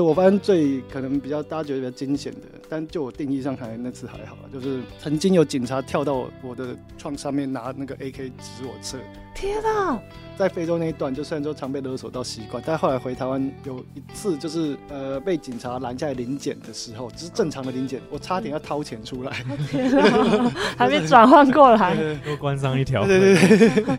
我发现最可能比较大家觉得比较惊险的，但就我定义上来那次还好，就是曾经有警察跳到我的窗上面拿那个 AK 指我车。天啊！在非洲那一段，就虽然说常被勒索到习惯，但后来回台湾有一次，就是呃被警察拦下来临检的时候，只是正常的临检，我差点要掏钱出来，天啊！还没转换过来，多关上一条。对对对。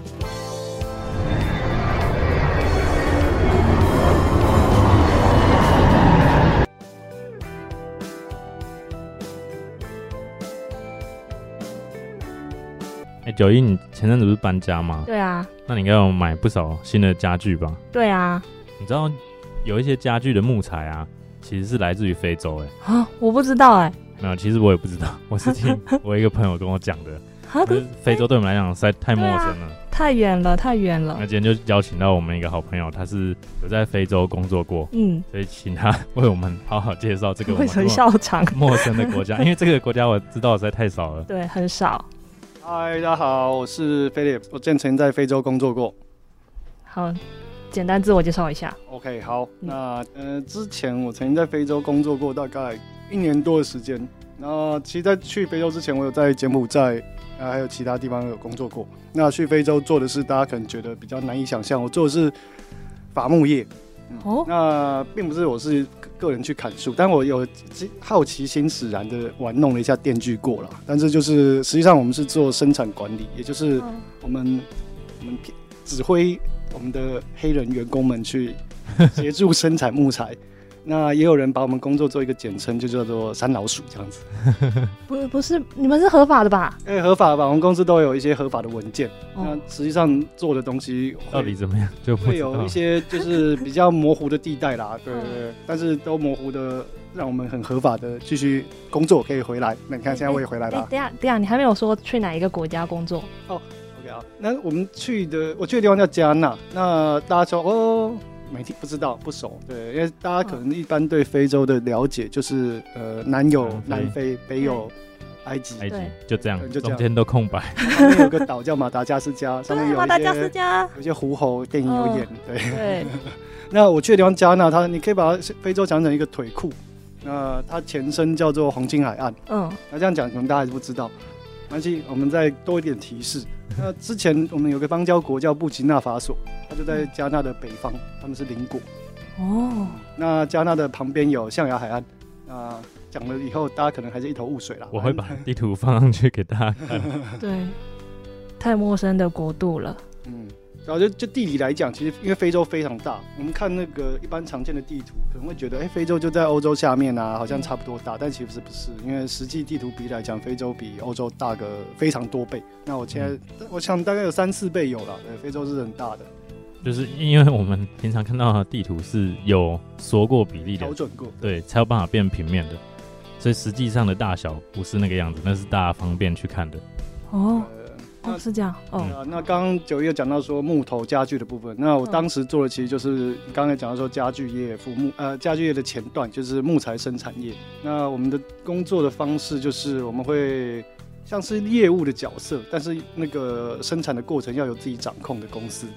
九一，你前阵子不是搬家吗？对啊，那你应该有买不少新的家具吧？对啊，你知道有一些家具的木材啊，其实是来自于非洲哎。啊，我不知道哎。没有，其实我也不知道，我是听我一个朋友跟我讲的。啊，非洲对我们来讲实在太陌生了，太远了，太远了。那今天就邀请到我们一个好朋友，他是有在非洲工作过，嗯，所以请他为我们好好介绍这个为什么笑场陌生的国家，因为这个国家我知道实在太少了。对，很少。嗨，大家好，我是 Philip，我之前在非洲工作过。好，简单自我介绍一下。OK，好，那呃，之前我曾经在非洲工作过大概一年多的时间。那其实，在去非洲之前，我有在柬埔寨啊，还有其他地方有工作过。那去非洲做的是大家可能觉得比较难以想象，我做的是伐木业。哦，那并不是我是个人去砍树，但我有好奇心使然的玩弄了一下电锯过了。但是就是实际上我们是做生产管理，也就是我们我们指挥我们的黑人员工们去协助生产木材。那也有人把我们工作做一个简称，就叫做“三老鼠”这样子。不，不是，你们是合法的吧？哎，合法吧？我们公司都有一些合法的文件。那实际上做的东西到底怎么样？就会有一些就是比较模糊的地带啦。对对对。但是都模糊的，让我们很合法的继续工作，可以回来。那你看，现在我也回来了。等下，等下，你还没有说去哪一个国家工作？哦，OK 啊。那我们去的，我去的地方叫加纳。那大家说，哦。没听 不知道不熟，对，因为大家可能一般对非洲的了解就是呃南有南非，北有埃及，埃及就这样，就中间都空白。上面有个岛叫马达加斯加，上面有马达加斯加，有些狐猴电影有演，对。对。那我去的地方加纳，它你可以把非洲讲成一个腿库，那它前身叫做黄金海岸。嗯。那这样讲可能大家还是不知道。关系，我们再多一点提示。那之前我们有个邦交国叫布吉纳法索，它就在加纳的北方，他们是邻国。哦。那加纳的旁边有象牙海岸。那讲了以后，大家可能还是一头雾水啦。我会把地图放上去给大家看。对，太陌生的国度了。嗯。然后就就地理来讲，其实因为非洲非常大，我们看那个一般常见的地图，可能会觉得，哎，非洲就在欧洲下面啊，好像差不多大，但其实不是，因为实际地图比来讲，非洲比欧洲大个非常多倍。那我现在我想大概有三四倍有了，对，非洲是很大的。就是因为我们平常看到的地图是有缩过比例的，调整过，对，才有办法变平面的，所以实际上的大小不是那个样子，那是大家方便去看的。哦。哦，是这样哦。那刚刚九月讲到说木头家具的部分，那我当时做的其实就是刚才讲到说家具业、服木呃家具业的前段就是木材生产业。那我们的工作的方式就是我们会像是业务的角色，但是那个生产的过程要有自己掌控的公司。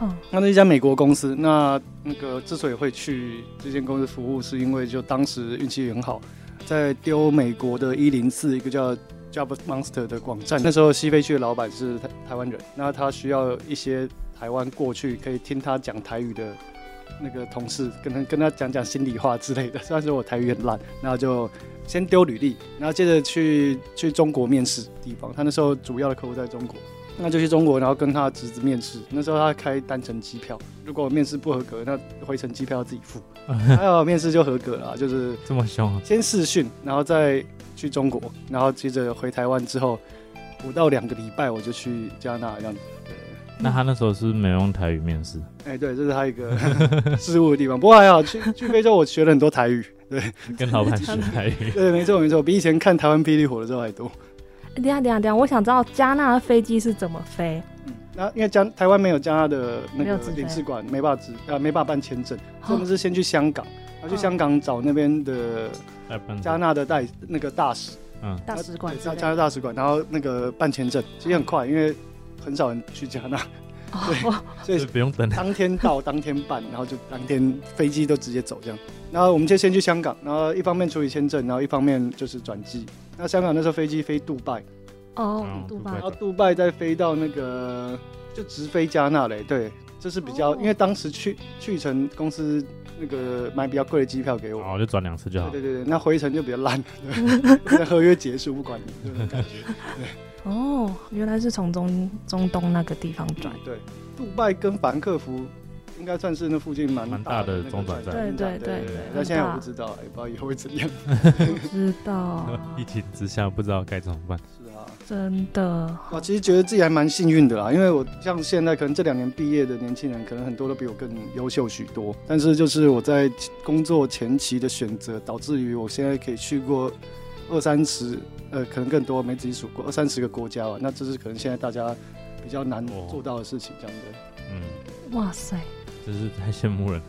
嗯，那那一家美国公司，那那个之所以会去这间公司服务，是因为就当时运气很好，在丢美国的一零四一个叫。Job Monster 的网站，那时候西飞区的老板是台台湾人，那他需要一些台湾过去可以听他讲台语的那个同事，跟他跟他讲讲心里话之类的。虽然说我台语很烂，然后就先丢履历，然后接着去去中国面试地方。他那时候主要的客户在中国，那就去中国，然后跟他侄子面试。那时候他开单程机票，如果面试不合格，那回程机票要自己付。还有面试就合格了，就是这么凶。先试训，然后再。去中国，然后接着回台湾之后，不到两个礼拜我就去加拿大，这样子。那他那时候是没用台语面试？哎，对，这是他一个 失误的地方。不过还好，去去非洲我学了很多台语。对，跟老板学台语。对，没错没错，比以前看台湾霹雳火的时候还多。等下等下等下，我想知道加纳的飞机是怎么飞？嗯，那因为加台湾没有加纳的那个领事馆，没办法执呃没办法办签证，所以我们是先去香港，然后去香港找那边的加纳的代那个大使，嗯，大使馆，加加拿大使馆，然后那个办签证，其实很快，因为很少人去加纳，对，所以不用等，当天到当天办，然后就当天飞机都直接走这样。然后我们就先去香港，然后一方面处理签证，然后一方面就是转机。那香港那时候飞机飞杜拜，哦，杜拜，然后杜拜再飞到那个就直飞加纳嘞。对，这是比较，因为当时去去程公司那个买比较贵的机票给我，哦，就转两次就好。对对对，那回程就比较烂，那 合约结束不管你，这种感觉。对，哦，原来是从中中东那个地方转。对，杜拜跟法兰克福。应该算是那附近蛮大的中转站，对对对对。那现在我不知道，也不知道以后会怎样。不知道。疫情之下不知道该怎么办。是啊，真的。我其实觉得自己还蛮幸运的啦，因为我像现在可能这两年毕业的年轻人，可能很多都比我更优秀许多。但是就是我在工作前期的选择，导致于我现在可以去过二三十，呃，可能更多没自己数过二三十个国家啊。那这是可能现在大家比较难做到的事情，这样子。嗯。哇塞。真是太羡慕了，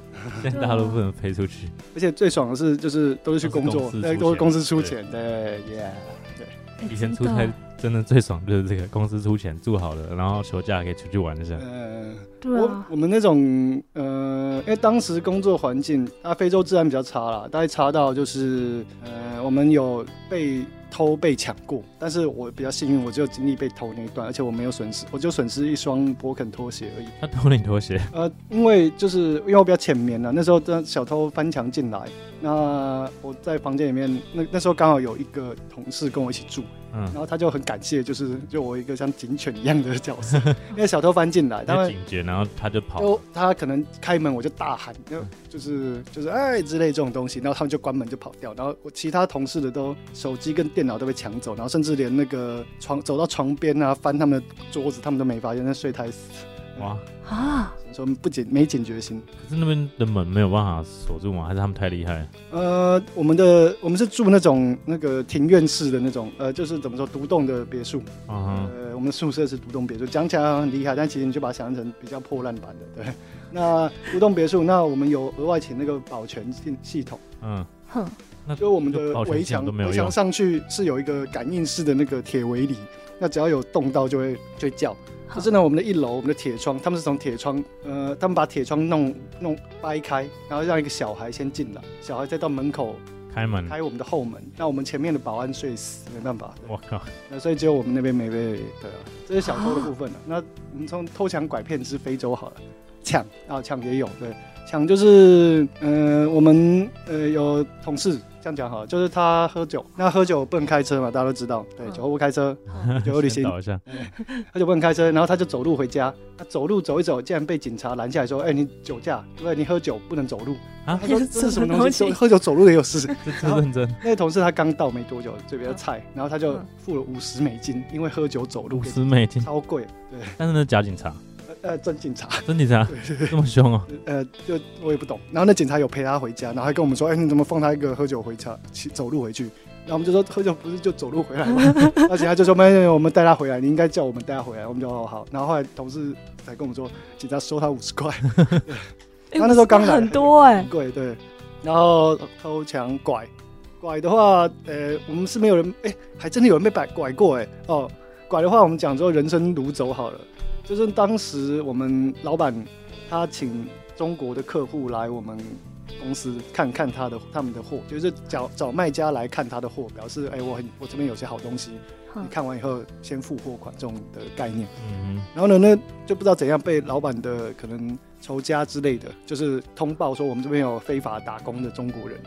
现在大家都不能飞出去，而且最爽的是，就是都是去工作，对，都是公司出钱，对，耶，对。以前出差真的最爽就是这个，公司出钱住好了，然后休假可以出去玩一下。嗯，对啊。我们那种，呃，因为当时工作环境，啊，非洲治安比较差啦，大概差到就是，呃，我们有被。偷被抢过，但是我比较幸运，我只有经历被偷那一段，而且我没有损失，我就损失一双博肯拖鞋而已。他偷你拖鞋？呃，因为就是因为我比较浅眠了，那时候的小偷翻墙进来，那我在房间里面，那那时候刚好有一个同事跟我一起住。嗯，然后他就很感谢，就是就我一个像警犬一样的角色，因为小偷翻进来，他警觉，然后他就跑，他可能开门，我就大喊，就就是就是哎之类这种东西，然后他们就关门就跑掉，然后我其他同事的都手机跟电脑都被抢走，然后甚至连那个床走到床边啊翻他们的桌子，他们都没发现，那睡太死。哇啊！说不警没警觉心，可是那边的门没有办法锁住吗？还是他们太厉害？呃，我们的我们是住那种那个庭院式的那种，呃，就是怎么说独栋的别墅。啊呃，我们宿舍是独栋别墅，讲起来很厉害，但其实你就把它想象成比较破烂版的。对，那独栋别墅，那我们有额外请那个保全系系统。嗯，哼，那就我们的围墙围墙上去是有一个感应式的那个铁围篱，那只要有动到就会就会叫。可是呢，我们的一楼，我们的铁窗，他们是从铁窗，呃，他们把铁窗弄弄掰开，然后让一个小孩先进来，小孩再到门口开门，开我们的后门。那我们前面的保安睡死，没办法。我靠！那所以只有我们那边没被对啊，这是小偷的部分了。那我们从偷抢拐骗之非洲好了，抢啊抢也有，对，抢就是，嗯，我们呃有同事。这样讲好，就是他喝酒，那喝酒不能开车嘛，大家都知道，对，酒后不开车，酒后旅行，他就不能开车，然后他就走路回家，他走路走一走，竟然被警察拦下来说：“哎，你酒驾，对，你喝酒不能走路。”啊，他说 这是什么东西？喝酒走路也有事？认真。那个同事他刚到没多久，这边的菜，然后他就付了五十美金，因为喝酒走路五十美金超贵，对。但是那假警察。呃，真警察，真警察，这么凶啊。呃，就我也不懂。然后那警察有陪他回家，然后还跟我们说：“哎，你怎么放他一个喝酒回家，走路回去？”然后我们就说：“喝酒不是就走路回来吗？” 那警察就说：“没有，我们带他回来，你应该叫我们带他回来。”我们就哦好。然后后来同事才跟我们说，警察收他五十块。他那时候刚来，很多哎，贵对。然后偷抢拐，拐的话，呃，我们是没有人，哎，还真的有人被拐拐过哎。哦，拐的话，我们讲说人生如走好了。就是当时我们老板他请中国的客户来我们公司看看他的他们的货，就是找找卖家来看他的货，表示哎我很我这边有些好东西，你看完以后先付货款这种的概念。嗯，然后呢那就不知道怎样被老板的可能仇家之类的，就是通报说我们这边有非法打工的中国人。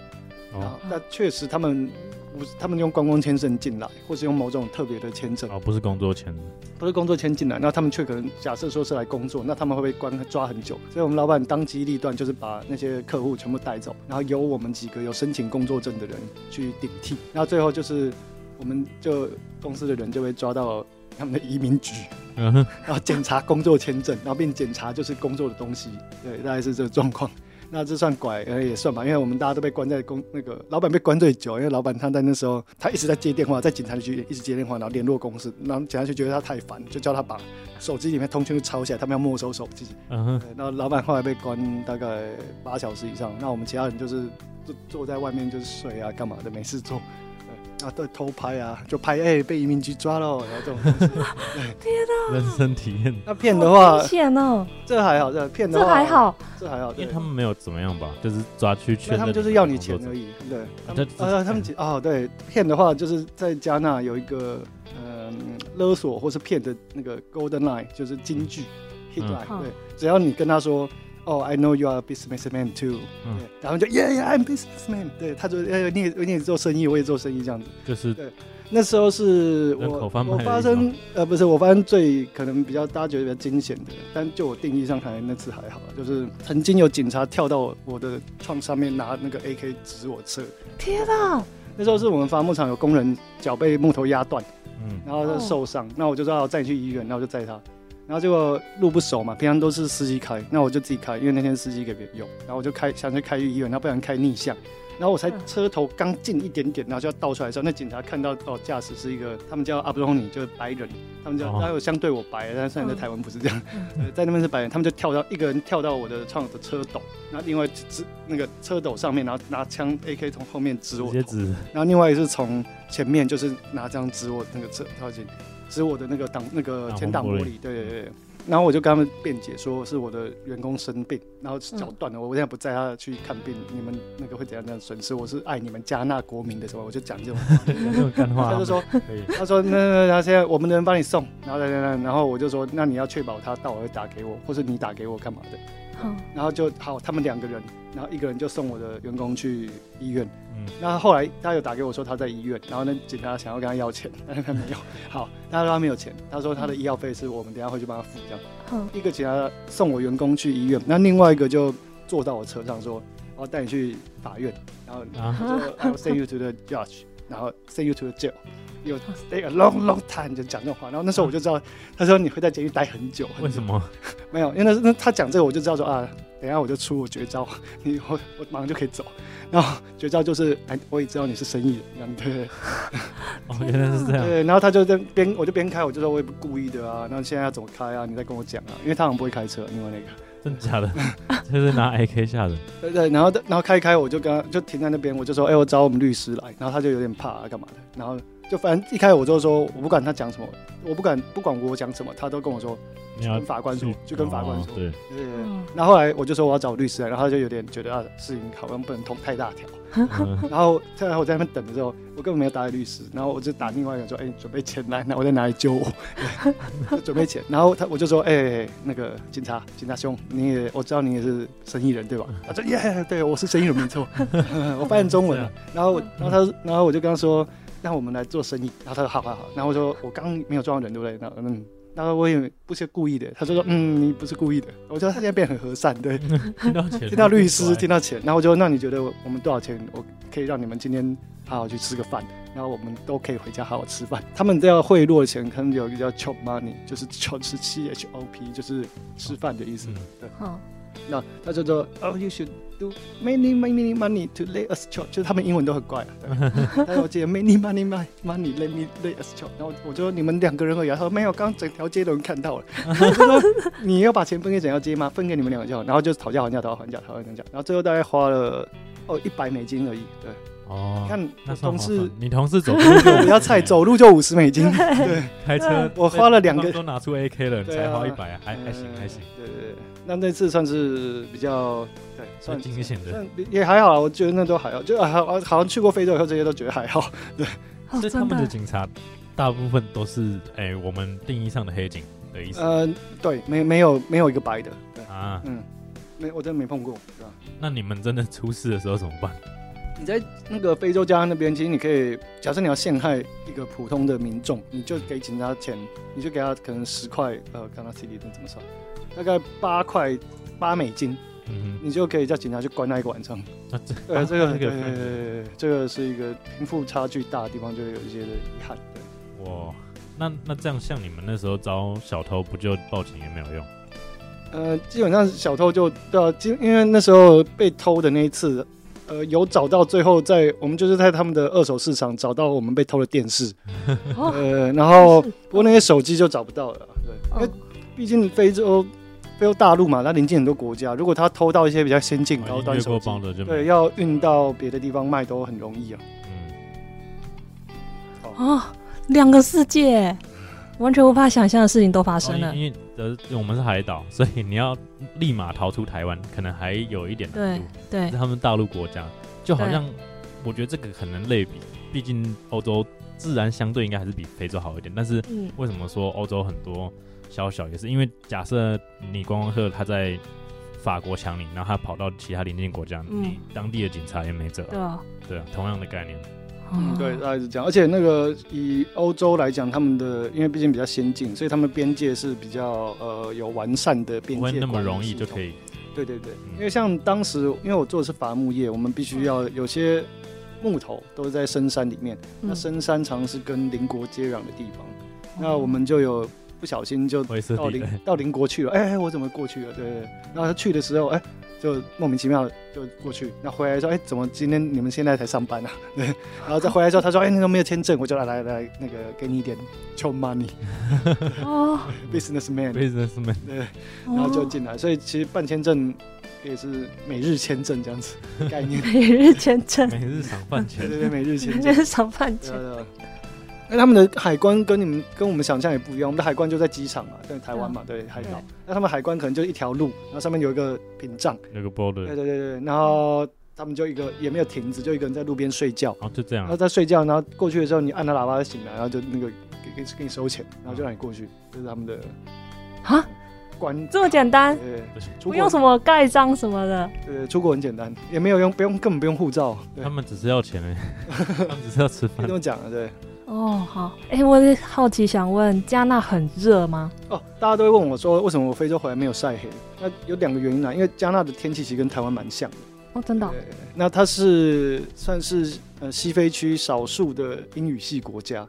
哦，那确实他们。不是他们用观光签证进来，或是用某种特别的签证哦，不是工作签，不是工作签进来，那他们却可能假设说是来工作，那他们会被关抓很久。所以我们老板当机立断，就是把那些客户全部带走，然后由我们几个有申请工作证的人去顶替，然后最后就是我们就公司的人就被抓到他们的移民局，嗯，然后检查工作签证，然后并检查就是工作的东西，对，大概是这个状况。那这算拐，呃也算吧，因为我们大家都被关在公那个老板被关最久，因为老板他在那时候他一直在接电话，在警察局一直接电话，然后联络公司，然后警察局觉得他太烦，就叫他把手机里面通讯录抄起来，他们要没收手机。嗯哼，对，然后老板后来被关大概八小时以上，那我们其他人就是坐坐在外面就是睡啊，干嘛的没事做。对，然后对偷拍啊，就拍哎、被移民局抓了，然后这种东西。人生体验，那骗的话危，险哦，这还好，这骗的这话还好，这还好，对。因为他们没有怎么样吧，就是抓去因确认，为他们就是要你钱而已。已，对，他这们呃，他们其哦对，骗的话就是在加纳有一个嗯勒索或是骗的那个 golden line，就是金句 hit 嗯 line，、嗯。对，只要你跟他说。哦、i know you are a businessman too，、嗯，然后就 Yeah, yeah, I'm businessman，对，他就呃，你也你也做生意，我也做生意这样子。就是对那时候是我我发生呃不是我发生最可能比较大家觉得比较惊险的，但就我定义上看来那次还好，就是曾经有警察跳到我的窗上面拿那个 AK 指我车，天哪，那时候是我们伐木场有工人脚被木头压断，嗯，然后他受伤，那我就说要载你去医院，那我就载他，然后结果路不熟嘛，平常都是司机开，那我就自己开，因为那天司机给别人用，然后我就开想去开去医院，然后不然开逆向。然后我才嗯车头刚进一点点，然后就要倒出来的时候，那警察看到哦，驾驶是一个，他们叫阿布隆尼，就是白人，他们叫，哦。他有相对我白，但是虽然在嗯。台湾不是这样，在那边是白人，他们就跳到一个人跳到我的窗的车斗，然后另外指那个车斗上面，然后拿枪 AK 从后面指我，直接指，然后另外一个是从前面就是拿这样指我那个车靠近，指我的那个挡那个前挡玻璃，对对对。然后我就跟他们辩解说是我的员工生病，然后脚断了，我现在不在他去看病，你们那个会怎样怎样损失？我是爱你们加纳国民的什么，我就讲这种话。这种干话，他就说，可以，他说那那那现在我们的人帮你送，然后然后然后我就说，那你要确保他到我会打给我，或者你打给我干嘛的？好，然后就好，他们两个人，然后一个人就送我的员工去医院。嗯，那后来他有打给我说他在医院，然后那警察想要跟他要钱，但 是他没有。好，他说他没有钱，他说他的医药费是我们等下会去帮他付这样。好，一个警察送我员工去医院，那另外一个就坐到我车上说，我要带你去法院，然后说 I will send you to the judge，然后 send you to the jail。有 stay a long long time 就讲这种话，然后那时候我就知道，他说你会在监狱待很久。为什么？没有，因为那那他讲这个，我就知道说啊，等一下我就出我绝招，你我我马上就可以走。然后绝招就是，哎，我也知道你是生意人，这样对对 哦，原来是这样，对。然后他就在边，我就边开，我就说我也不故意的啊。那现在要怎么开啊？你再跟我讲啊，因为他好像不会开车，另外那个。真的假的，就是拿 AK 吓人，对对，然后然后开开，我就跟他就停在那边，我就说，哎，我找我们律师来。然后他就有点怕啊，干嘛的？然后就反正一开始我就说，我不管他讲什么，我不管不管我讲什么，他都跟我说，跟法官说就跟法官说哦对，对对对。嗯然后后来我就说我要找律师来，然后他就有点觉得啊事情好像不能通太大条。嗯然后后来我在那边等的时候，我根本没有打给律师，然后我就打另外一个说，哎、你准备钱来，那我在哪里救我？准备钱。然后他我就说，哎、那个警察，警察兄，你也我知道你也是生意人对吧？他说耶，对我是生意人没错，我发现中文了。然后我然后他然后我就跟他说，那我们来做生意。然后他说好好好。然后我说我刚没有撞到人对不对？然后嗯。然后我也不是故意的，他就说：“嗯，你不是故意的。”我觉得他现在变很和善，对，听到钱，听到律师，听到到钱，然后我就那你觉得我们多少钱，我可以让你们今天好好去吃个饭，然后我们都可以回家好好吃饭。他们都要贿赂的钱，可能有一个叫 chop money，就是 chop 是 C H O P，就是吃饭的意思。嗯对，好，那他就说哦，you should do many many money to lay us chop，就是他们英文都很怪啊。对但是我记得 many money money money let me lay us chop，然后我就说你们两个人而已啊，他说没有，刚刚整条街都能看到了。我就说你要把钱分给整条街吗？分给你们两个就好。然后就讨价还价，讨价还价，讨价还价，然后最后大概花了哦一百美金而已。对，哦你，看那同事你同事走 路就比较菜，走路就五十美金。对，开车，我花了两个都拿出 AK 了，你才花一百，还还行嗯还行，。对对对，那那次算是比较对，算算惊险的。算也还好啊，我觉得那都还好，就啊好好像去过非洲以后，这些都觉得还好。对 所以他们的，警察大部分都是哎，我们定义上的黑警的意思呃，对，没没有没有一个白的，对，啊。嗯，没我真的没碰过，对吧？那你们真的出事的时候怎么办？你在那个非洲加那边，其实你可以，假设你要陷害一个普通的民众，你就给警察钱，你就给他可能十块，呃，看他 C D 怎么算？大概八块八美金，嗯你就可以叫警察去关他一个晚上。这对，啊这个这个对对对对对，这个是一个贫富差距大的地方，就有一些的遗憾。对，哇，那那这样，像你们那时候招小偷，不就报警也没有用？呃，基本上小偷就对啊，因因为那时候被偷的那一次，呃，有找到最后在我们就是在他们的二手市场找到我们被偷的电视，哦，呃，然后不过那些手机就找不到了，对，因为哦毕竟非洲非洲大陆嘛，它临近很多国家，如果他偷到一些比较先进高端手机，对，要运到别的地方卖都很容易啊。嗯，哦，两个世界，完全无法想象的事情都发生了。哦因为呃我们是海岛，所以你要立马逃出台湾，可能还有一点难度。对是，他们大陆国家，就好像我觉得这个很能类比，毕竟欧洲自然相对应该还是比非洲好一点。但是嗯，为什么说欧洲很多小小也是因为假设你观光客他在法国抢你，然后他跑到其他邻近国家，嗯你当地的警察也没辙啊、对啊，对啊，同样的概念。嗯，哦。对，大概是这样。而且那个以欧洲来讲，他们的因为毕竟比较先进，所以他们边界是比较呃有完善的边界，不会那么容易就可以。对对对，嗯。因为像当时因为我做的是伐木业，我们必须要有些木头都是在深山里面，那嗯深山常是跟邻国接壤的地方，哦。那我们就有不小心就到邻，到邻国去了，哎、哎我怎么过去了？对然后他去的时候，哎、就莫名其妙就过去，那回来说，哎、怎么今天你们现在才上班啊？对，然后再回来之后，他说，哎、那个没有签证，我就来来来，那个给你一点 c money 哦，businessman，businessman 对，然后就哦进来，所以其实办签证也是每日签证这样子概念，每日签证，每日赏饭对钱。对对，每日签每证，日上饭钱。那他们的海关跟你们跟我们想象也不一样，我们的海关就在机场嘛，在台湾嘛，对海岛。那他们海关可能就一条路，然后上面有一个屏障，那个对 border，对对对，然后他们就一个也没有亭子，就一个人在路边睡觉，哦，就这样然后。在睡觉，然后过去的时候你按他喇叭就醒来，然后就那个给给给你收钱，然后就让你过去，这是他们的啊，管。这么简单，对，不用什么盖章什么的。对出国很简单，也没有用不用根本不用护照，对他，们只是要钱他们只是要吃饭可以这。么讲了，对。哦，好，哎、我也好奇想问，加纳很热吗？哦，大家都会问我说，为什么我非洲回来没有晒黑？那有两个原因啦，因为加纳的天气其实跟台湾蛮像的。哦，真的哦、对，那它是算是呃西非区少数的英语系国家，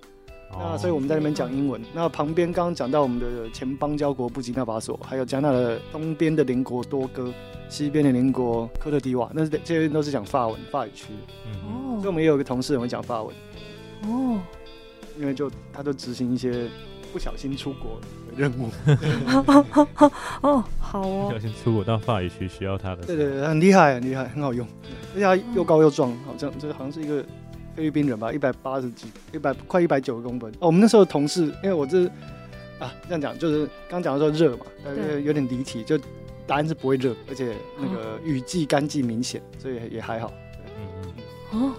那哦所以我们在那边讲英文。那旁边刚刚讲到我们的前邦交国布吉纳法索，还有加纳的东边的邻国多哥，西边的邻国科特迪瓦，那是这些都是讲法文法语区。嗯所以我们也有一个同事很会讲法文，哦因为就他就执行一些不小心出国的任务。哦好哦，好不哦小，心出国到法语区需要他的。对对对，很厉害，很厉害，很好用，而且他又高又壮，好像这好像是一个菲律宾人吧，一百八十几，一百快一百九十公分。哦，我们那时候同事，因为我这啊这样讲，就是刚讲的说热嘛，但是有点离题，就答案是不会热，而且那个雨季干季明显，所以也还好。嗯嗯，哦，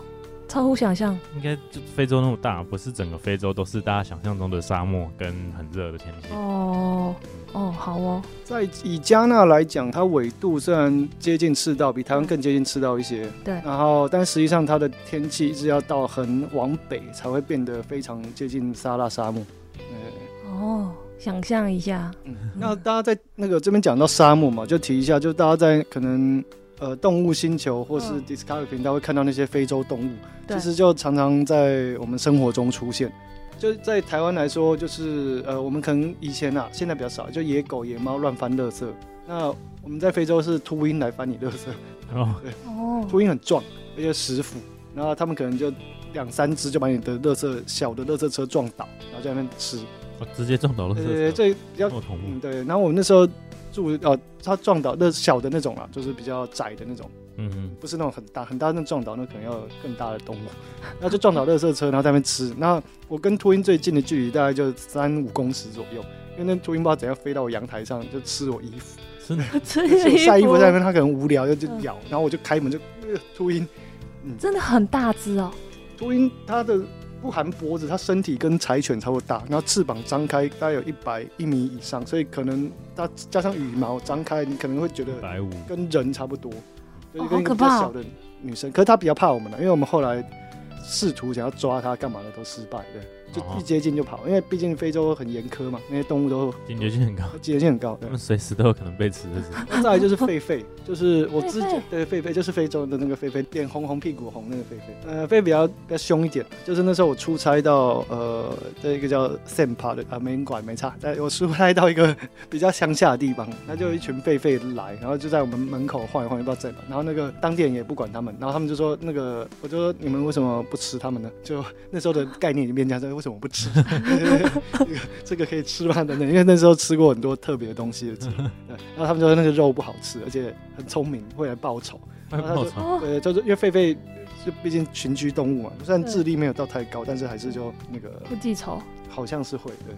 超乎想象。应该就非洲那么大，不是整个非洲都是大家想象中的沙漠跟很热的天气。哦哦，好哦，在以加纳来讲，它纬度虽然接近赤道，比台湾更接近赤道一些，对然后但实际上它的天气一直要到很往北才会变得非常接近撒拉沙漠。呃哦，想象一下，嗯，那大家在那个这边讲到沙漠嘛，就提一下，就大家在可能呃动物星球或是嗯 Discovery 频道会看到那些非洲动物，对其实就常常在我们生活中出现。就在台湾来说，就是呃，我们可能以前啊，现在比较少，就野狗、野猫乱翻垃圾。那我们在非洲是秃鹰来翻你垃圾，哦，哦，秃鹰很壮，而且食腐，然后他们可能就两三只就把你的垃圾小的垃圾车撞倒，然后在那边吃。哦直接撞倒了对对对，这比较嗯，。对。然后我们那时候住呃，他撞倒那小的那种啊，就是比较窄的那种，嗯嗯，不是那种很大很大那撞倒，那可能要有更大的动物。然后就撞倒垃圾车，然后在那边吃。那我跟秃鹰最近的距离大概就三五公尺左右，因为那秃鹰不知道怎样飞到我阳台上就吃我衣服，真的？这就是我晒衣服在那边边，它可能无聊就就嗯。咬，然后我就开门就呃秃鹰，真的很大只哦，秃鹰它的。不含脖子，它身体跟柴犬差不多大，然后翅膀张开大概有一百一米以上，所以可能它加上羽毛张开，你可能会觉得百五，跟人差不多，就跟一个比较小的女生。可是它比较怕我们了，因为我们后来试图想要抓它干嘛的都失败，对，就哦一接近就跑，因为毕竟非洲很严苛嘛，那些动物都警觉性很高，警觉性很高。对他们随时都有可能被吃的是。那再来就是狒狒，就是我之狒狒前对狒狒就是非洲的那个狒狒，脸红红屁股红那个狒狒。呃，狒狒比较比较凶一点，就是那时候我出差到呃在一个叫 Sampa 的啊，没人管没差，但我出差到一个比较乡下的地方，那就有一群狒狒来，然后就在我们门口晃一晃，也不知道在哪。然后那个当地人也不管他们，然后他们就说那个，我就说你们为什么不吃他们呢？就那时候的概念已经变这样，说为什么不吃？这个可以吃吗？等等，因为那时候吃过很多特别的东西的鸡，对，然后他们说那个肉不好吃，而且很聪明，会来报仇。会报仇，哦，对，就是因为狒狒就毕竟群居动物嘛，虽然智力没有到太高，但是还是就那个不记仇，好像是会对。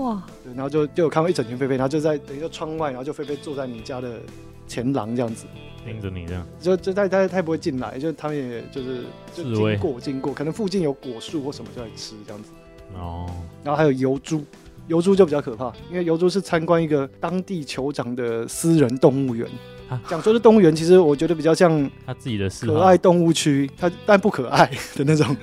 哇，对，然后就就有看到一整群狒狒，然后就在等于说窗外，然后就狒狒坐在你家的前廊这样子，盯着你这样。就就他他他也不会进来，就他们也就是就经过经过，可能附近有果树或什么就来吃这样子。哦，然后还有油猪，油猪就比较可怕，因为油猪是参观一个当地酋长的私人动物园。啊。讲说是动物园，其实我觉得比较像他自己的可爱动物区，它但不可爱的那种，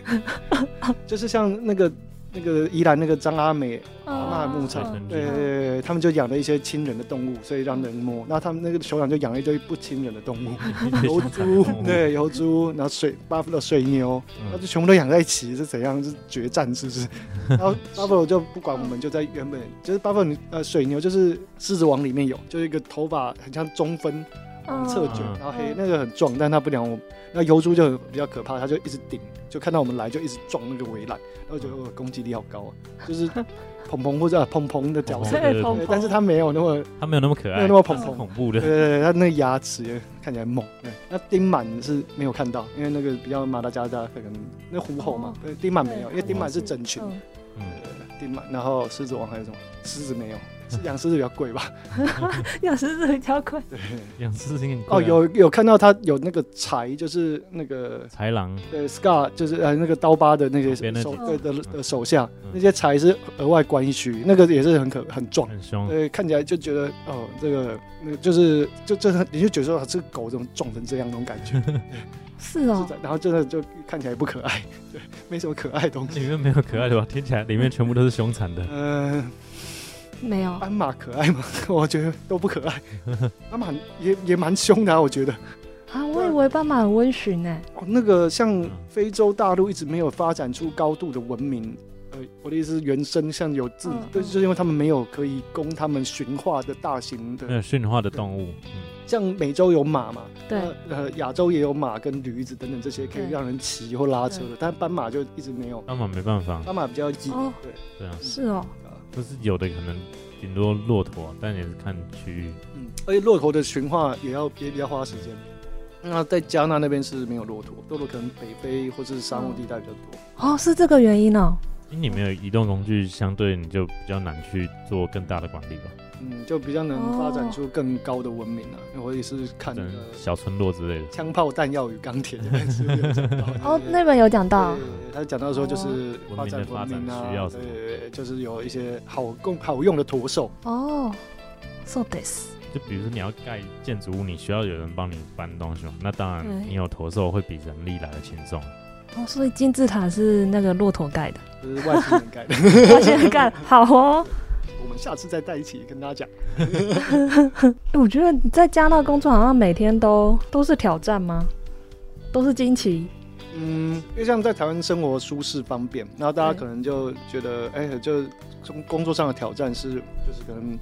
就是像那个那个宜兰那个张阿美阿嬷牧场，嗯对对对对，他们就养了一些亲人的动物，所以让人摸。那他们那个酋长就养了一堆不亲人的动物，油猪，对，油猪，然后水巴夫的水牛，嗯。那就全部都养在一起，是怎样？是决战是不是？然后巴夫罗就不管我们，就在原本就是巴夫罗呃水牛就是狮子王里面有，就是一个头发很像中分嗯侧卷，嗯。然后黑那个很壮，但它不鸟我。那油猪就很比较可怕，它就一直顶，就看到我们来就一直撞那个围栏，然后觉得哦攻击力好高啊，就是蓬蓬或者蓬蓬的角色，但是它没有那么它没有那么可爱，没有那么蓬蓬。恐怖的。对对对，它那个牙齿也看起来猛。对，那丁满是没有看到，因为那个比较马达加斯加可能那虎吼嘛哦，对，丁满没有，因为对丁满是整群，嗯。嗯，丁满，然后狮子王还有什么？狮子没有，是养狮子比较贵吧？养狮子比较贵，对，养狮子很贵啊哦，有有看到它有那个豺，就是那个豺狼，对 scar，就是呃那个刀疤的那个旁边那几手对的嗯的手下嗯，那些柴是额外关一区，那个也是很可很壮。很凶。对，看起来就觉得哦，这个那个就是就真的，你就觉得说啊这个狗怎么壮成这样那种感觉，是哦是，的然后真的就看起来不可爱，对，没什么可爱的东西。里面没有可爱的吧？听起来里面全部都是凶残的。呃，没有，斑马可爱吗？我觉得都不可爱。斑马也也蛮凶的、啊，我觉得。啊，我以为斑马很温驯呢，哦，那个像非洲大陆一直没有发展出高度的文明。呃，我的意思是原生像有自，嗯对，就是因为他们没有可以供他们驯化的大型的，没有驯化的动物，嗯，像美洲有马嘛，对，呃，亚洲也有马跟驴子等等这些可以让人骑或拉车的，但斑马就一直没有，斑马没办法，斑马比较急，哦。对，对啊，是哦，就是有的可能顶多骆驼，但也是看区域。嗯，而且骆驼的驯化也要也比较花时间。那在加纳那边是没有骆驼，骆驼可能北非或是沙漠地带比较多。哦，是这个原因哦，因为你没有移动工具，相对你就比较难去做更大的管理吧，嗯，就比较能发展出更高的文明啊。因为我也是看那个小村落之类的。枪炮弹药与钢铁那边是不是有讲到哦，那本有讲到，他讲到说就是哦发展文明啊，展需要什么对就是有一些好供好用的驼兽。哦，so this，就比如说你要盖建筑物，你需要有人帮你搬东西嘛，那当然对你有驼兽会比人力来的轻松。哦，所以金字塔是那个骆驼盖的，就是外星人盖的，外星人盖，好哦。我们下次再在一起跟大家讲。欸 我觉得在加纳工作好像每天都都是挑战吗？都是惊奇，嗯，因为像在台湾生活舒适方便，然后大家可能就觉得，哎、就从工作上的挑战是，就是可能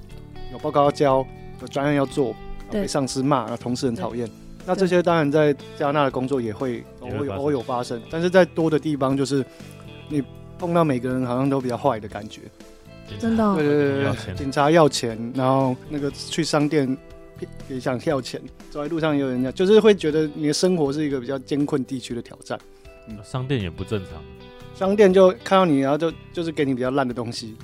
有报告要交，有专案要做，被上司骂，然后同事很讨厌。那这些当然在加纳的工作也会偶有偶有发生，但是在多的地方就是你碰到每个人好像都比较坏的感觉。真的哦。对对对警察要钱，然后那个去商店也想要钱，走在路上也有人家，就是会觉得你的生活是一个比较艰困地区的挑战。嗯。商店也不正常，商店就看到你，然后就就是给你比较烂的东西，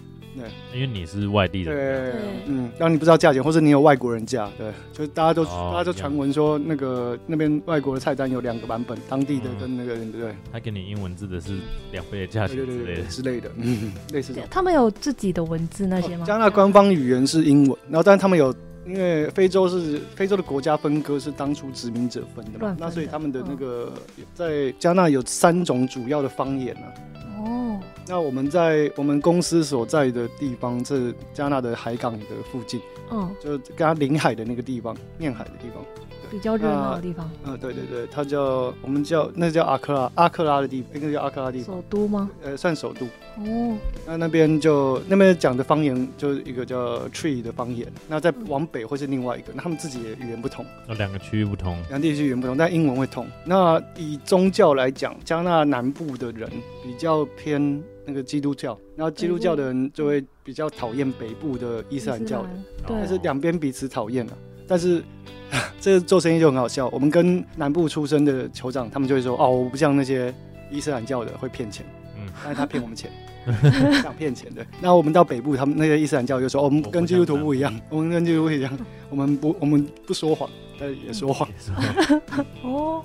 因为你是外地人。对对，嗯，让你不知道价钱，或者你有外国人价，对，就是大家都、哦大家都传闻说那个那边外国的菜单有两个版本，当地的嗯跟那个对对他给你英文字的是两倍的价钱对对对对之类的。之类的，嗯，类似。他们有自己的文字那些吗？哦加纳官方语言是英文，然后但是他们有。因为非洲是非洲的国家分割是当初殖民者分的嘛那所以他们的那个在加纳有三种主要的方言啊，哦，那我们在我们公司所在的地方，是加纳的海港的附近，嗯，就跟它临海的那个地方，面海的地方。比较热闹的地方，嗯，对对对，它叫我们叫那叫阿克拉阿克拉的地方，应该叫阿克拉地方，首都吗？呃，算首都。哦，那那边就那边讲的方言就是一个叫 Tree 的方言，那再往北会是另外一个，那他们自己也语言不同，那两个区域不同，两地区语言不同，但英文会通。那以宗教来讲，加纳南部的人比较偏那个基督教，然后基督教的人就会比较讨厌北部的伊斯兰教的，对，但是两边彼此讨厌了。但是 这个做生意就很好笑，我们跟南部出生的酋长，他们就会说：“哦，我不像那些伊斯兰教的会骗钱，嗯，但是他骗我们钱，想骗钱的。”那我们到北部，他们那些伊斯兰教就说：“哦，我们跟基督徒不一样，我们跟基督徒不一样，我们不，我们不说谎，但也说谎。” 哦。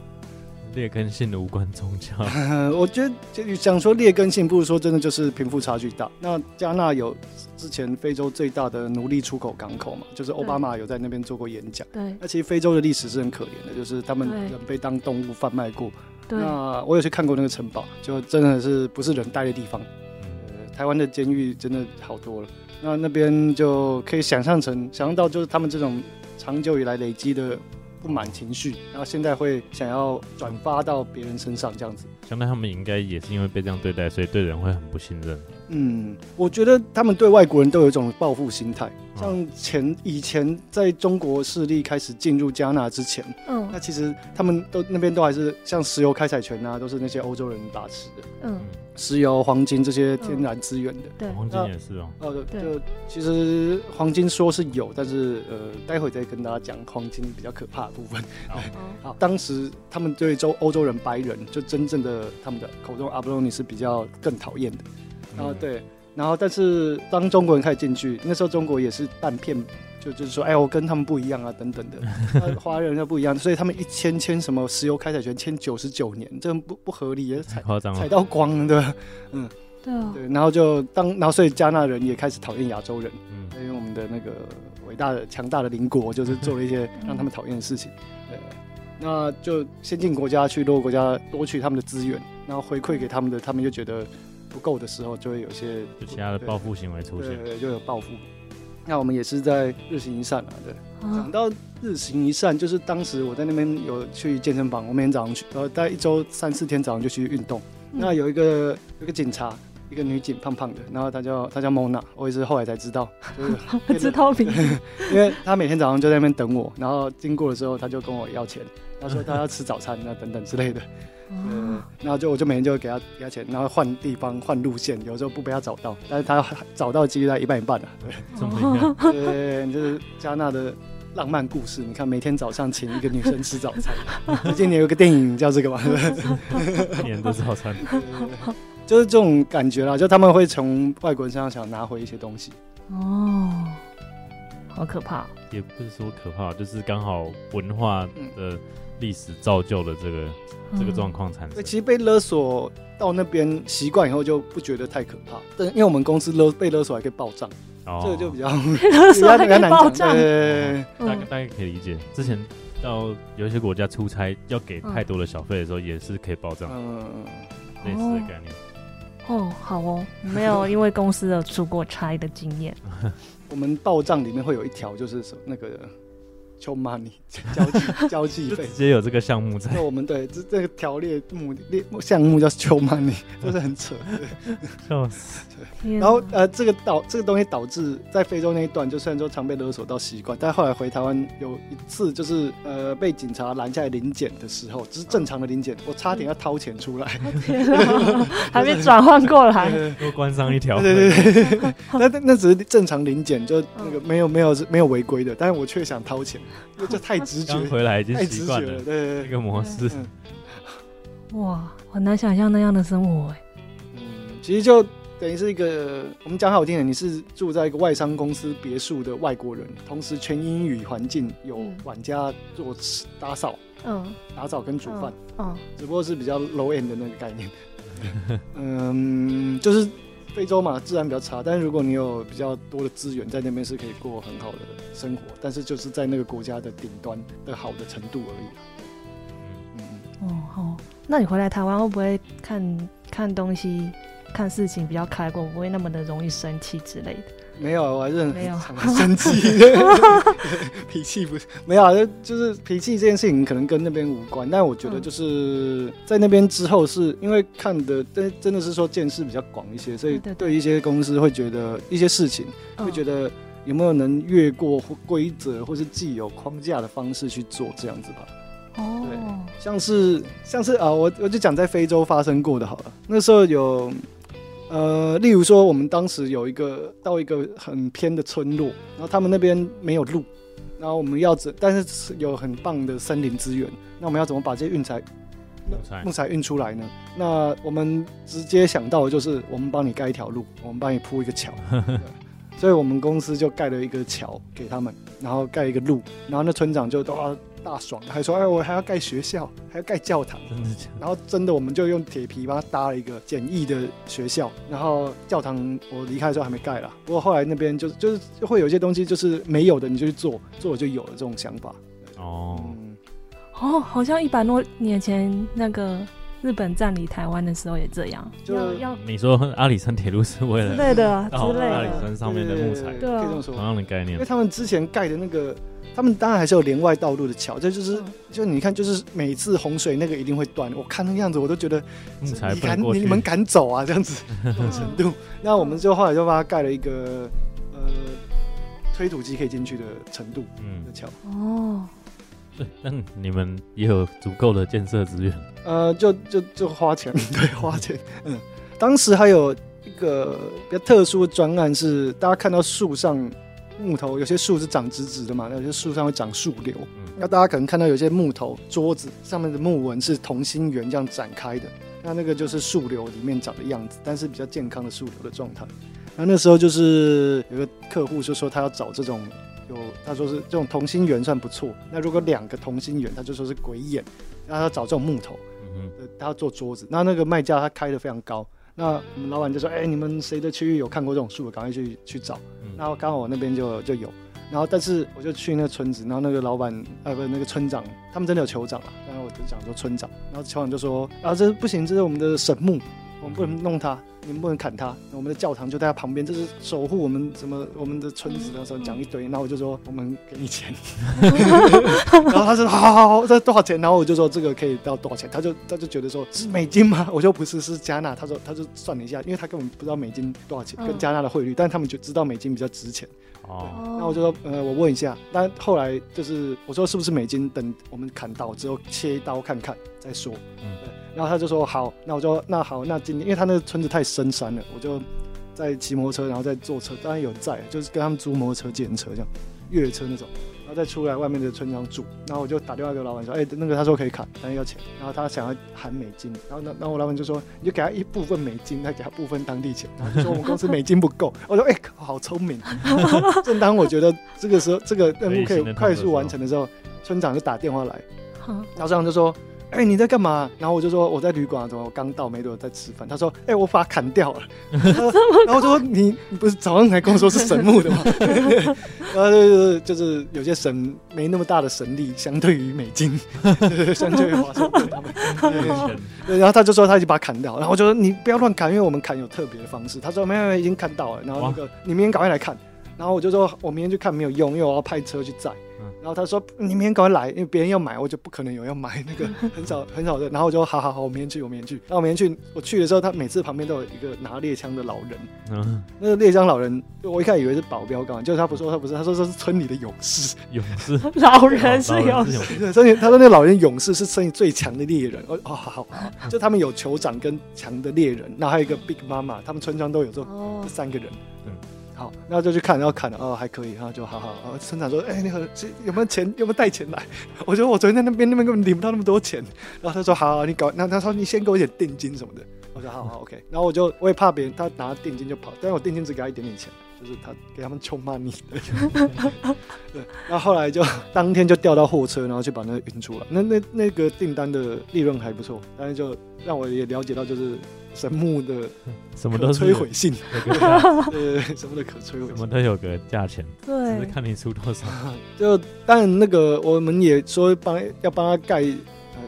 劣根性的无关宗教，我觉得就想说劣根性，不如说真的就是贫富差距大。那加纳有之前非洲最大的奴隶出口港口嘛，就是奥巴马有在那边做过演讲。对，那其实非洲的历史是很可怜的，就是他们人被当动物贩卖过。那我有去看过那个城堡，就真的是不是人待的地方。呃，台湾的监狱真的好多了。那那边就可以想象成，想象到就是他们这种长久以来累积的。不满情绪，然后现在会想要转发到别人身上，这样子。相当他们应该也是因为被这样对待，所以对人会很不信任。嗯，我觉得他们对外国人都有一种报复心态。像前以前在中国势力开始进入加纳之前，嗯，那其实他们都那边都还是像石油开采权啊，都是那些欧洲人把持的。嗯。石油、黄金这些天然资源的，对，黄金也是哦。哦，就其实黄金说是有，但是呃，待会再跟大家讲黄金比较可怕的部分。好，好，当时他们对洲欧洲人、白人，就真正的他们的口中阿布罗尼是比较更讨厌的。然后对，然后但是当中国人开始进去，那时候中国也是半片。就就是说，哎，我跟他们不一样啊，等等的，华人又不一样，所以他们一签签什么石油开采权，签九十九年，这不不合理，太夸张了，踩到光，对吧？嗯，对啊，对，然后就当，然后所以加纳人也开始讨厌亚洲人，嗯，因为我们的那个伟大的强大的邻国，就是做了一些 让他们讨厌的事情，对，那就先进国家去落后国家夺取他们的资源，然后回馈给他们的，他们就觉得不够的时候，就会有些就其他的报复行为出现，对，就有报复。那我们也是在日行一善啊，对。讲到日行一善，就是当时我在那边有去健身房，我每天早上去，然后大概一周三四天早上就去运动。那有一个有一个警察，一个女警，胖胖的，然后她叫她叫蒙娜，我也是后来才知道，就是 知道名，因为她每天早上就在那边等我，然后经过的时候，她就跟我要钱，她说他要吃早餐啊等等之类的。嗯，然后就我就每天就给他给他钱，然后换地方换路线，有时候不被他找到，但是他找到几率在一半一半啊，对，这么对，就是加纳的浪漫故事。你看，每天早上请一个女生吃早餐，今年有个电影叫这个吧，一年的早餐，就是这种感觉啦，就他们会从外国人身上想拿回一些东西。哦，好可怕，也不是说可怕，就是刚好文化的。历史造就了这个这个状况产生。其实被勒索到那边习惯以后就不觉得太可怕。但因为我们公司勒被勒索还可以报账，这个就比较比较 比较难讲。对，大概大概可以理解。之前到有一些国家出差要给太多的小费的时候，也是可以报账。嗯，类似的概念。哦，好哦，没有因为公司的出过差的经验。我们报账里面会有一条，就是那个。求 money 交际交际费，直接有这个项目在。那我们对这这个条列目列项目叫求 money，就是很扯。笑死。然后呃，这个导这个东西导致在非洲那一段，就虽然说常被勒索到习惯，但后来回台湾有一次就是呃被警察拦下来临检的时候，只是正常的临检，我差点要掏钱出来，还没转换过来，多关上一条。对对对，那那只是正常临检，就那个没有没有没有违规的，但是我却想掏钱。这太直觉，刚回来已经习惯了，对一个模式。哇，很难想象那样的生活哎。嗯，其实就等于是一个，我们讲好听点，你是住在一个外商公司别墅的外国人，同时全英语环境，有管家做打扫，嗯，打扫跟煮饭，嗯，只不过是比较 low end 的那个概念。嗯，就是。非洲嘛，自然比较差，但是如果你有比较多的资源，在那边是可以过很好的生活，但是就是在那个国家的顶端的好的程度而已。嗯哦，好，那你回来台湾会不会看看东西、看事情比较开阔，不会那么的容易生气之类的？没有，我还是很没有。常生气，脾气不是没有啊，就就是脾气这件事情可能跟那边无关，但我觉得嗯就是在那边之后，是因为看的真真的是说见识比较广一些，所以对对对。对一些公司会觉得一些事情会觉得得有没有能越过或规则或是既有框架的方式去做这样子吧。哦，像是像是啊，我我就讲在非洲发生过的好了。那时候有呃，例如说我们当时有一个到一个很偏的村落，然后他们那边没有路，然后我们要怎，但是是有很棒的森林资源，那我们要怎么把这些运材木材木材运出来呢？那我们直接想到的就是我们帮你盖一条路，我们帮你铺一个桥。所以我们公司就盖了一个桥给他们，然后盖一个路，然后那村长就都要大爽，还说：“哎，我还要盖学校，还要盖教堂。”真的假的？然后真的，我们就用铁皮帮他搭了一个简易的学校，然后教堂我离开的时候还没盖啦。不过后来那边就是就是会有一些东西就是没有的，你就去做，做了就有了这种想法。哦，嗯，哦，好像一百多年前那个日本占领台湾的时候也这样，就要要你说阿里山铁路是为之了类的啊到之类阿里，山上面的木材，对啊可以这么说同。样的概念因为。他们之前盖的那个，他们当然还是有连外道路的桥，这就是嗯就你看，就是每次洪水那个一定会断。我看那个样子，我都觉得你敢你，们敢走啊？这样子这 种程度。那我们就后来就帮他盖了一个呃推土机可以进去的程度嗯的，桥。哦，对，但你们也有足够的建设资源，呃，就就就花钱，对，花钱。嗯，当时还有一个比较特殊的专案是，大家看到树上木头，有些树是长直直的嘛，那有些树上会长树瘤。嗯那大家可能看到有些木头桌子上面的木纹是同心圆这样展开的，那那个就是树瘤里面长的样子，但是比较健康的树瘤的状态。那那时候就是有个客户就说他要找这种有，他说是这种同心圆算不错。那如果两个同心圆，他就说是鬼眼，然后他要找这种木头。嗯呃他要做桌子，那那个卖价他开的非常高，那我们老板就说，哎、你们谁的区域有看过这种树，赶快去去找。嗯。然后刚好我那边就就有，然后但是我就去那个村子，然后那个老板啊不是那个村长，他们真的有酋长啊，然后我就讲说村长，然后酋长就说啊这不行，这是我们的神木，我们不能弄它，你们不能砍它，我们的教堂就在它旁边，就是守护我们什么我们的村子，的时候讲一堆，然后我就说我们给你钱，然后他说好好好好，这多少钱？然后我就说这个可以到多少钱？他就他就觉得说是美金吗？我说不是，是加纳。他说他就算了一下，因为他根本不知道美金多少钱，嗯跟加纳的汇率，但他们就知道美金比较值钱。哦，那我就说呃，我问一下。但后来就是我说是不是美金？等我们砍到之后切一刀看看再说。嗯对。然后他就说好，那我就那好，那今天因为他那个村子太深山了，我就在骑摩托车，然后再坐车，当然有人在，就是跟他们租摩托车、借人车这样，越野车那种。然后再出来外面的村庄住，然后我就打电话给老板说，哎、那个他说可以砍，但是要钱，然后他想要含美金，然后呢，然后我老板就说，你就给他一部分美金，再给他部分当地钱，然后就说我们公司美金不够，我说，哎、好聪明。正当我觉得这个时候这个任务可以快速完成的时候，村长就打电话来，然后村长就说。哎、你在干嘛？然后我就说我在旅馆，怎么我刚到没多久在吃饭。他说，哎、我把它砍掉了。然后我就说你你不是早上才跟我说是神木的吗？然后就是就是有些神没那么大的神力，相对于美金，相对于华盛顿他们。对，然后他就说他已经把它砍掉，然后我就说你不要乱砍，因为我们砍有特别的方式。他说没有没有，已经砍到了。然后那个你明天赶快来看。然后我就说我明天去看没有用，因为我要派车去载。嗯然后他说你明天赶快来，因为别人要买，我就不可能有要买那个 很少很少的。然后我就好好好，我明天去，我明天去。然后我明天去，我去的时候，他每次旁边都有一个拿猎枪的老人。嗯，那个猎枪老人，我一开始以为是保镖，干嘛？就是他不说他不是，他说这是村里的勇士。勇士 老人是勇士，对，村里他说那个老人勇士是村里最强的猎人。哦哦，好好好，就他们有酋长跟强的猎人，然后还有一个 Big Mama，他们村庄都有这三个人。好，然后就去看，然后看了，哦，还可以，然后就好好。然后村长说，哎、那个是有没有钱？有没有带钱来？我觉得我昨天在那边，那边根本领不到那么多钱。然后他说，好，你搞，那他说你先给我一点定金什么的。我说好好，OK。然后我就我也怕别人他拿定金就跑，但是我定金只给他一点点钱，就是他给他们穷 money 的。对，那后后来就当天就调到货车，然后去把那个运出来。那那那个订单的利润还不错，但是就让我也了解到就是神木的什么都是摧毁性，有个价，对，什么的可摧毁性。什么都有个价钱，对只是对，看你出多少。就当然那个我们也说帮要帮他盖，呃，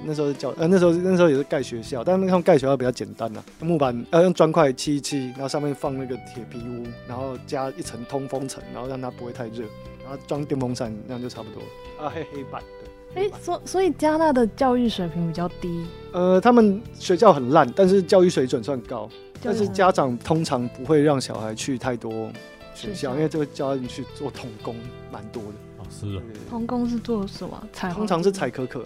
那时候是教呃那时候那时候也是盖学校，但是他们盖学校比较简单呐、木板要用砖块砌一砌，然后上面放那个铁皮屋，然后加一层通风层，然后让它不会太热，然后装电风扇，那样就差不多了。啊，黑黑板对。哎、所所以加大的教育水平比较低，呃，他们学校很烂，但是教育水准算高。但是家长通常不会让小孩去太多学校，因为这个教你去做童工蛮多的。老师了，对童工是做什么？采通常是采可可，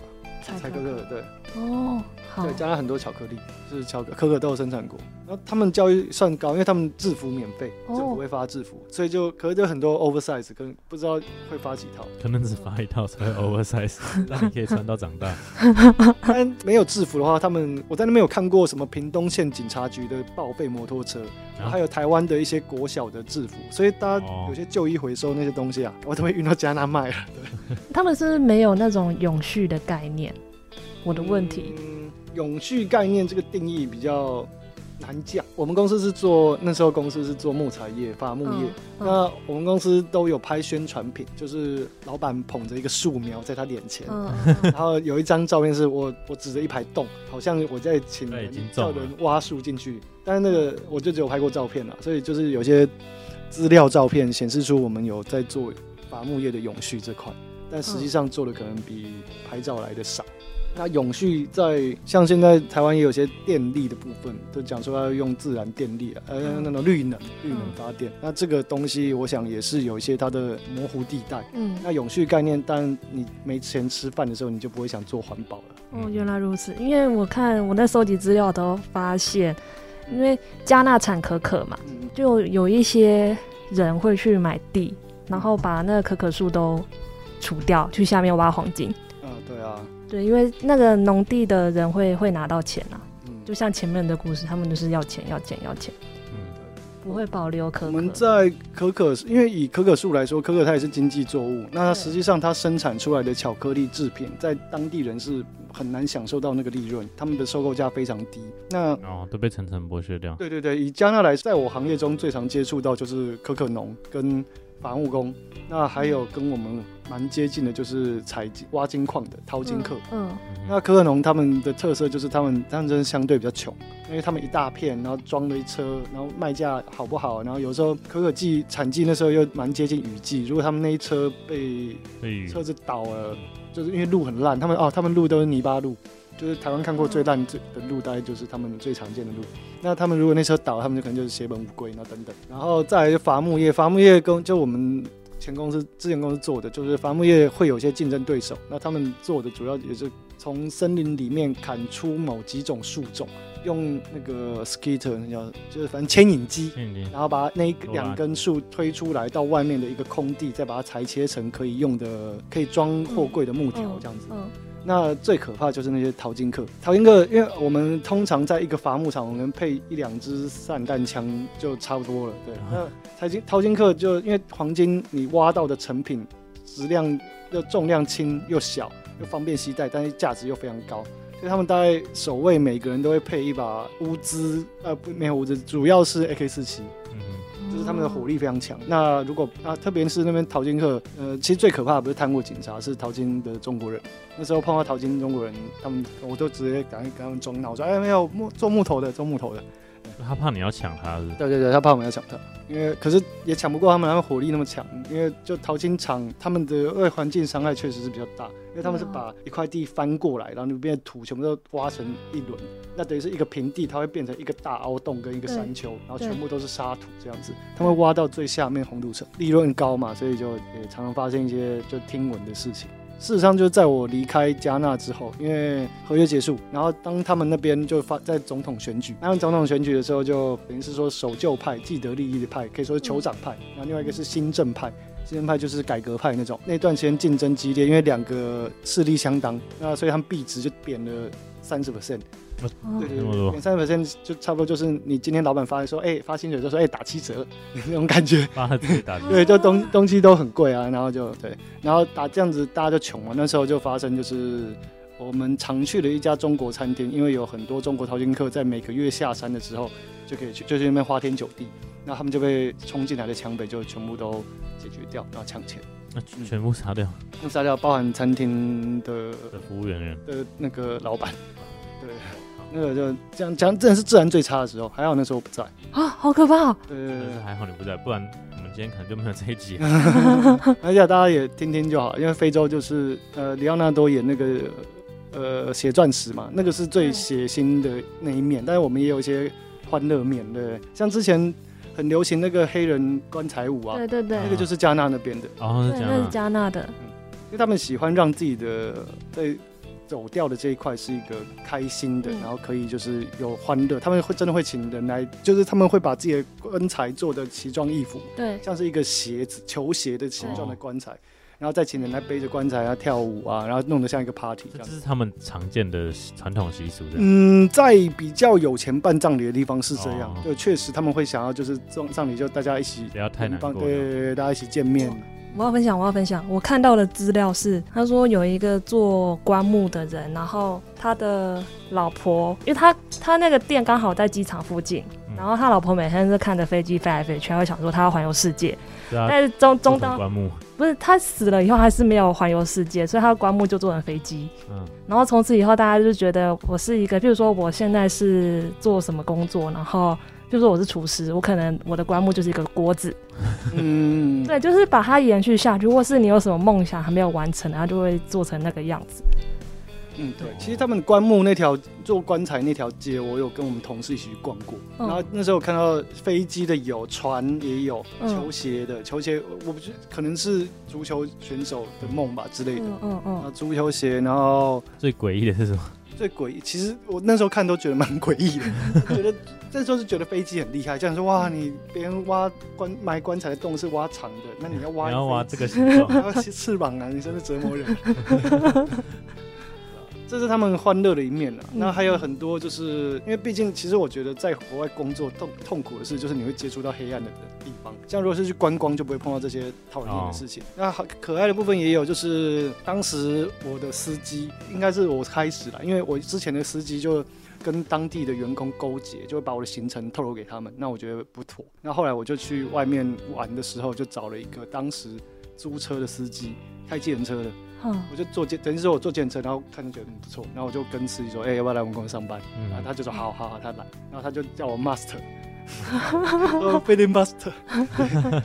可可，对。哦，好。对，，加了很多巧克力，是巧克可可豆生产国。然后他们教育算高，因为他们制服免费，哦政府会发制服，所以就可能就很多 oversize，可能不知道会发几套，可能只发一套才会 oversize，让你可以穿到长大。但没有制服的话，他们我在那边有看过什么屏东县警察局的报备摩托车，啊还有台湾的一些国小的制服，所以大家哦有些旧衣回收那些东西啊，我都会运到加拿大卖了。他们是不是没有那种永续的概念？我的问题，嗯，永续概念这个定义比较难讲。我们公司是做那时候公司是做木材业、伐木业，嗯那我们公司都有拍宣传品，就是老板捧着一个树苗在他脸前。然后有一张照片是我我指着一排洞，好像我在请人叫人挖树进去，但是那个我就只有拍过照片了，所以就是有些资料照片显示出我们有在做伐木业的永续这块，但实际嗯上做的可能比拍照来的少。那永续在像现在台湾也有些电力的部分，都讲说要用自然电力啊，呃，嗯那种绿能绿能嗯发电。那这个东西，我想也是有一些它的模糊地带。嗯，那永续概念，当然你没钱吃饭的时候，你就不会想做环保了。哦，原来如此。因为我看我在收集资料都发现，因为加纳产可可嘛，嗯，就有一些人会去买地，然后把那个可可树都除掉，去下面挖黄金。嗯，对啊，对，因为那个农地的人会会拿到钱啊，嗯，就像前面的故事，他们就是要钱要钱要钱，嗯，不会保留可可。我们在可可，因为以可可树来说，可可它也是经济作物。那它实际上它生产出来的巧克力制品，在当地人是很难享受到那个利润，他们的收购价非常低。那哦，都被层层剥削掉。对对对，以加纳来，在我行业中最常接触到就是可可农跟伐木工，那还有跟我们蛮接近的，就是采金挖金矿的淘金客。嗯，嗯那可可农他们的特色就是他们他们真的相对比较穷，因为他们一大片，然后装了一车，然后卖价好不好？然后有时候可可季产季那时候又蛮接近雨季，如果他们那一车被被车子倒了，就是因为路很烂，他们哦他们路都是泥巴路，就是台湾看过最烂最的路，大概就是他们最常见的路。那他们如果那车倒，他们就可能就是血本无归，那等等。然后再来就伐木业，伐木业跟就我们前公司之前公司做的，就是伐木业会有一些竞争对手，那他们做的主要也是从森林里面砍出某几种树种，用那个 skitter 那叫就是反正牵引机。现金然后把那两根树推出来到外面的一个空地，再把它裁切成可以用的、可以装货柜的木条这样子。嗯那最可怕就是那些淘金客，淘金客，因为我们通常在一个伐木场，我们配一两支散弹枪就差不多了。对，那淘金淘金客就因为黄金你挖到的成品质量又重量轻又小，又方便携带，但是价值又非常高。所以他们大概守卫每个人都会配一把乌兹，呃不没有乌兹，主要是 AK 四七，嗯就是他们的火力非常强。那如果啊，特别是那边淘金客，呃，其实最可怕的不是贪污警察，是淘金的中国人。那时候碰到淘金中国人，他们我都直接赶快跟他们装闹，说哎没有木做木头的，做木头的。哼，他怕你要抢他是是？对对对，他怕我们要抢他，因为可是也抢不过他们，他们火力那么强，因为就淘金场他们的对环境伤害确实是比较大，因为他们是把一块地翻过来，然后里面的土全部都挖成一轮，那等于是一个平地，它会变成一个大凹洞跟一个山丘，然后全部都是沙土这样子，他们挖到最下面红土层，利润高嘛，所以就也常常发生一些就听闻的事情。事实上，就是在我离开加纳之后，因为合约结束，然后当他们那边就发在总统选举，他们总统选举的时候，就等于是说守旧派、既得利益的派，可以说是酋长派，然后另外一个是新政派。新政派就是改革派那种，那段时间竞争激烈，因为两个势力相当，那所以他们币值就贬了三十 percent，对对对，三十 percent 就差不多就是你今天老板发说，哎、发薪水就说，哎、打七折 那种感觉。对，就东东西都很贵啊，然后就对，然后打这样子大家就穷了。那时候就发生就是我们常去的一家中国餐厅，因为有很多中国淘金客在每个月下山的时候就可以去，就是那边花天酒地，那他们就被冲进来的抢匪就全部都解决掉，然后抢钱。那全部杀掉那杀掉包含餐厅的的服务人员，的那个老板，对，那个就这样讲，真的是自然最差的时候，还好那时候我不在，啊，好可怕、哦！对对对还好你不在，不然我们今天可能就没有这一集。而且大家也听听就好，因为非洲就是呃，里奥纳多演那个呃血钻石嘛，那个是最血腥的那一面，但是我们也有一些欢乐面，对不对？像之前很流行那个黑人棺材舞啊，对对对，那个就是加纳那边的，哦，那是。加纳的，因为他们喜欢让自己的在走掉的这一块是一个开心的，嗯然后可以就是有欢乐，他们会真的会请人来，就是他们会把自己的棺材做的奇装异服，对像是一个鞋子球鞋的形状的棺材，然后再请人来背着棺材啊跳舞啊，然后弄得像一个 party 这样这这。是他们常见的传统习俗的。嗯，在比较有钱办葬礼的地方是这样哦，对，确实他们会想要就是葬葬礼就大家一起不要太难过帮对，大家一起见面。我要分享，我要分享。我看到的资料是，他说有一个做棺木的人，然后他的老婆，因为他他那个店刚好在机场附近，嗯。然后他老婆每天是看着飞机飞来飞去，他会想说他要环游世界，啊，但是中中当成棺木，不是他死了以后还是没有环游世界，所以他的棺木就做成飞机。嗯，然后从此以后，大家就觉得我是一个，譬如说我现在是做什么工作，然后譬如说我是厨师，我可能我的棺木就是一个锅子，嗯，对，就是把它延续下去，或是你有什么梦想还没有完成，然后就会做成那个样子。嗯，对，其实他们棺木那条做棺材那条街，我有跟我们同事一起去逛过。嗯然后那时候看到飞机的有，船也有，嗯球鞋的，球鞋我不知可能是足球选手的梦吧之类的。嗯嗯嗯，足球鞋，然后最诡异的是什么？最诡异，其实我那时候看都觉得蛮诡异的，觉得那时候是觉得飞机很厉害，这样说哇，你别人挖棺埋棺材的洞是挖长的，那你要挖你要挖这个形状，还要翅膀啊，你真的折磨人。这是他们欢乐的一面啊。嗯那还有很多，就是因为毕竟，其实我觉得在国外工作痛痛苦的事，就是你会接触到黑暗的地方。像如果是去观光，就不会碰到这些讨人厌的事情。那好可爱的部分也有，就是当时我的司机应该是我开始了，因为我之前的司机就。跟当地的员工勾结，就会把我的行程透露给他们，那我觉得不妥。那后来我就去外面玩的时候，就找了一个当时租车的司机，开计程车的，嗯。我就坐计，等于说我坐计程车，然后看就觉得很不错，然后我就跟司机说，哎、要不要来我们公司上班？然后嗯，他就说好好好，他来，然后他就叫我 master，说 f i l i n master，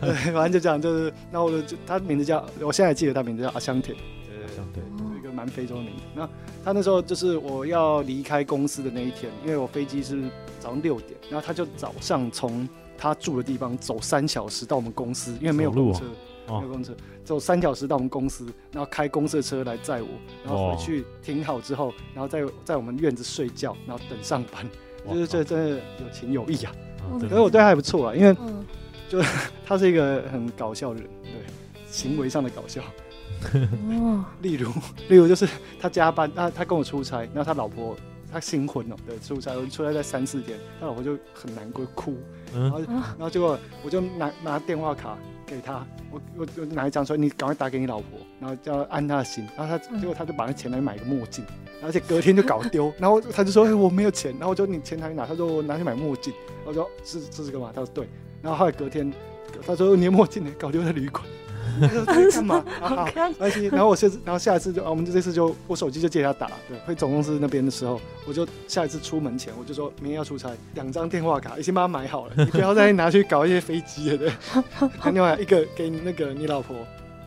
对，反正就这样，就是，然后我就他名字叫，我现在还记得他名字叫阿香田，对对对，一个蛮非洲的名字。那他那时候就是我要离开公司的那一天，因为我飞机是早上六点，然后他就早上从他住的地方走三小时到我们公司，因为没有走路哦公车，没有哦，公车，走三小时到我们公司，然后开公司的车来载我，然后回去停好之后，然后在在我们院子睡觉，然后等上班，就是这真的有情有义啊。嗯可是我对他还不错啊，因为就 他是一个很搞笑的人，对，行为上的搞笑。哦，例如，例如就是他加班，他他跟我出差，然后他老婆他新婚哦，对，出差，我出差在三四天，他老婆就很难过哭，然嗯后然后结果我就拿拿电话卡给他，我我我拿一张说你赶快打给你老婆，然后叫按他的心，然后他嗯结果他就把那钱拿去买个墨镜，而且隔天就搞丢，然后他就说、哎我没有钱，然后我就你钱哪里拿？他说我拿去买墨镜，我说是是这个吗？他说对，然后后来隔天他说你的墨镜呢？搞丢在旅馆。他说在干嘛？啊好。然后我下次，然后下一次就，啊我们就这次就我手机就借他打，对，回总公司那边的时候，我就下一次出门前，我就说明天要出差，两张电话卡已经帮他买好了，你不要再拿去搞一些飞机了，对。另外一个给你那个你老婆，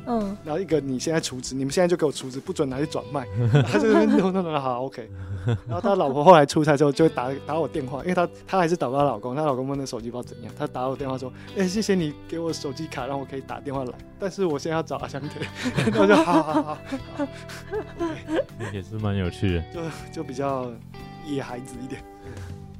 嗯然后一个你现在处置，你们现在就给我处置，不准拿去转卖。他就那边弄弄弄好 OK。然后他老婆后来出差之后就会打打我电话，因为她她还是打不到老公，她老公问那手机不知道怎样，她打我电话说，哎、谢谢你给我手机卡，让我可以打电话来，但是我现在要找阿香腿，然后我就好好好，也是蛮有趣的。就就比较野孩子一点，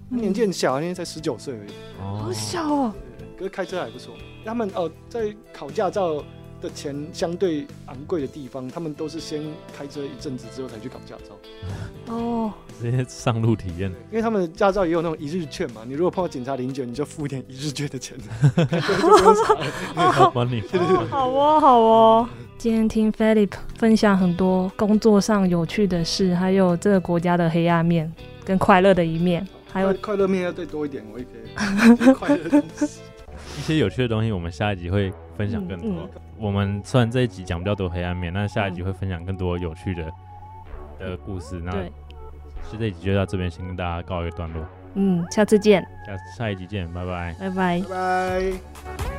年纪很小，那天才十九岁而已。哦好小哦，可是开车还不错。他们哦，在考驾照的钱相对昂贵的地方，他们都是先开车一阵子之后才去考驾照。哦，直接上路体验，因为他们的驾照也有那种一日券嘛，你如果碰到警察临检，你就付一点一日券的钱，好哦，好哦。今天听 Philip 分享很多工作上有趣的事，还有这个国家的黑暗面跟快乐的一面，还有快快乐面要再多一点，我也可以 快乐的东西。一些有趣的东西，我们下一集会分享更多。嗯我们虽然这一集讲比较多黑暗面，那下一集会分享更多有趣的的故事。那对，是这一集就到这边，先跟大家告一个段落，嗯，下次见，下下一集见，拜拜。拜拜。拜拜。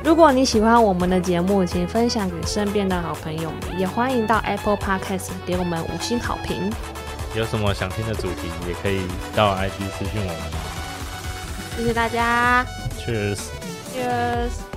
如果你喜欢我们的节目，请分享给身边的好朋友们，也欢迎到 Apple Podcast 给我们五星好评。有什么想听的主题，也可以到 IG 私讯我们。谢谢大家 Cheers。，Cheers。